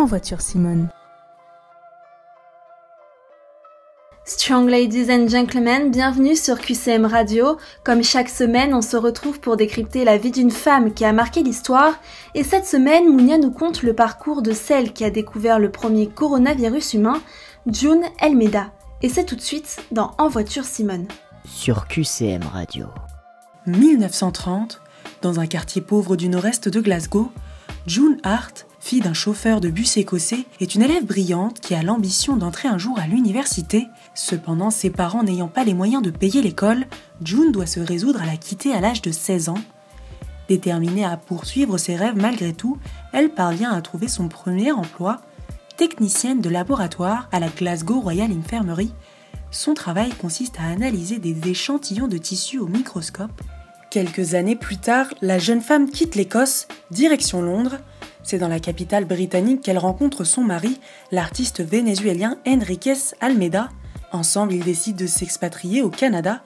En voiture Simone. Strong ladies and gentlemen, bienvenue sur QCM Radio. Comme chaque semaine, on se retrouve pour décrypter la vie d'une femme qui a marqué l'histoire. Et cette semaine, Mounia nous conte le parcours de celle qui a découvert le premier coronavirus humain, June Elmeda. Et c'est tout de suite dans En voiture Simone. Sur QCM Radio. 1930, dans un quartier pauvre du nord-est de Glasgow, June Hart, fille d'un chauffeur de bus écossais, est une élève brillante qui a l'ambition d'entrer un jour à l'université. Cependant, ses parents n'ayant pas les moyens de payer l'école, June doit se résoudre à la quitter à l'âge de 16 ans. Déterminée à poursuivre ses rêves malgré tout, elle parvient à trouver son premier emploi, technicienne de laboratoire à la Glasgow Royal Infirmary. Son travail consiste à analyser des échantillons de tissus au microscope. Quelques années plus tard, la jeune femme quitte l'Écosse, direction Londres, c'est dans la capitale britannique qu'elle rencontre son mari, l'artiste vénézuélien Enriquez Almeida. Ensemble, ils décident de s'expatrier au Canada.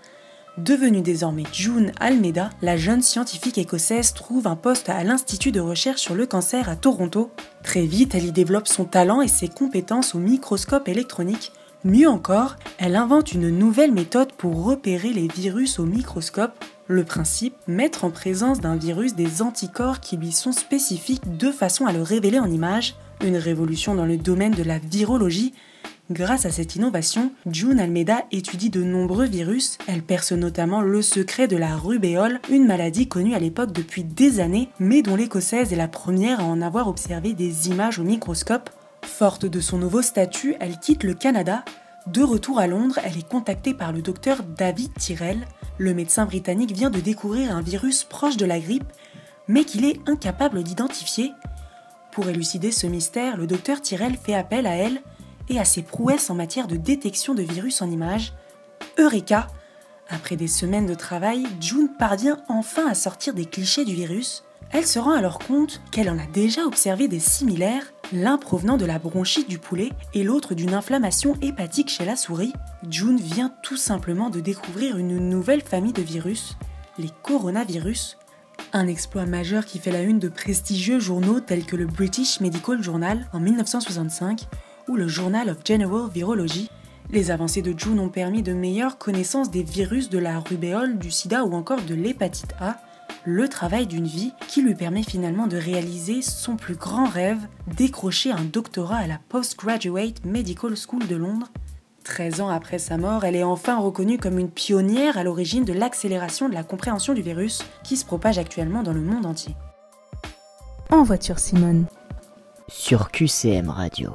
Devenue désormais June Almeida, la jeune scientifique écossaise trouve un poste à l'Institut de recherche sur le cancer à Toronto. Très vite, elle y développe son talent et ses compétences au microscope électronique. Mieux encore, elle invente une nouvelle méthode pour repérer les virus au microscope le principe, mettre en présence d'un virus des anticorps qui lui sont spécifiques de façon à le révéler en image, une révolution dans le domaine de la virologie. Grâce à cette innovation, June Almeida étudie de nombreux virus. Elle perce notamment le secret de la rubéole, une maladie connue à l'époque depuis des années, mais dont l'écossaise est la première à en avoir observé des images au microscope. Forte de son nouveau statut, elle quitte le Canada. De retour à Londres, elle est contactée par le docteur David Tyrrell, le médecin britannique vient de découvrir un virus proche de la grippe, mais qu'il est incapable d'identifier. Pour élucider ce mystère, le docteur Tyrrell fait appel à elle et à ses prouesses en matière de détection de virus en images. Eureka Après des semaines de travail, June parvient enfin à sortir des clichés du virus. Elle se rend alors compte qu'elle en a déjà observé des similaires, l'un provenant de la bronchite du poulet et l'autre d'une inflammation hépatique chez la souris. June vient tout simplement de découvrir une nouvelle famille de virus, les coronavirus. Un exploit majeur qui fait la une de prestigieux journaux tels que le British Medical Journal en 1965 ou le Journal of General Virology. Les avancées de June ont permis de meilleures connaissances des virus de la rubéole, du sida ou encore de l'hépatite A, le travail d'une vie qui lui permet finalement de réaliser son plus grand rêve, décrocher un doctorat à la Postgraduate Medical School de Londres. 13 ans après sa mort, elle est enfin reconnue comme une pionnière à l'origine de l'accélération de la compréhension du virus qui se propage actuellement dans le monde entier. En voiture Simone. Sur QCM Radio.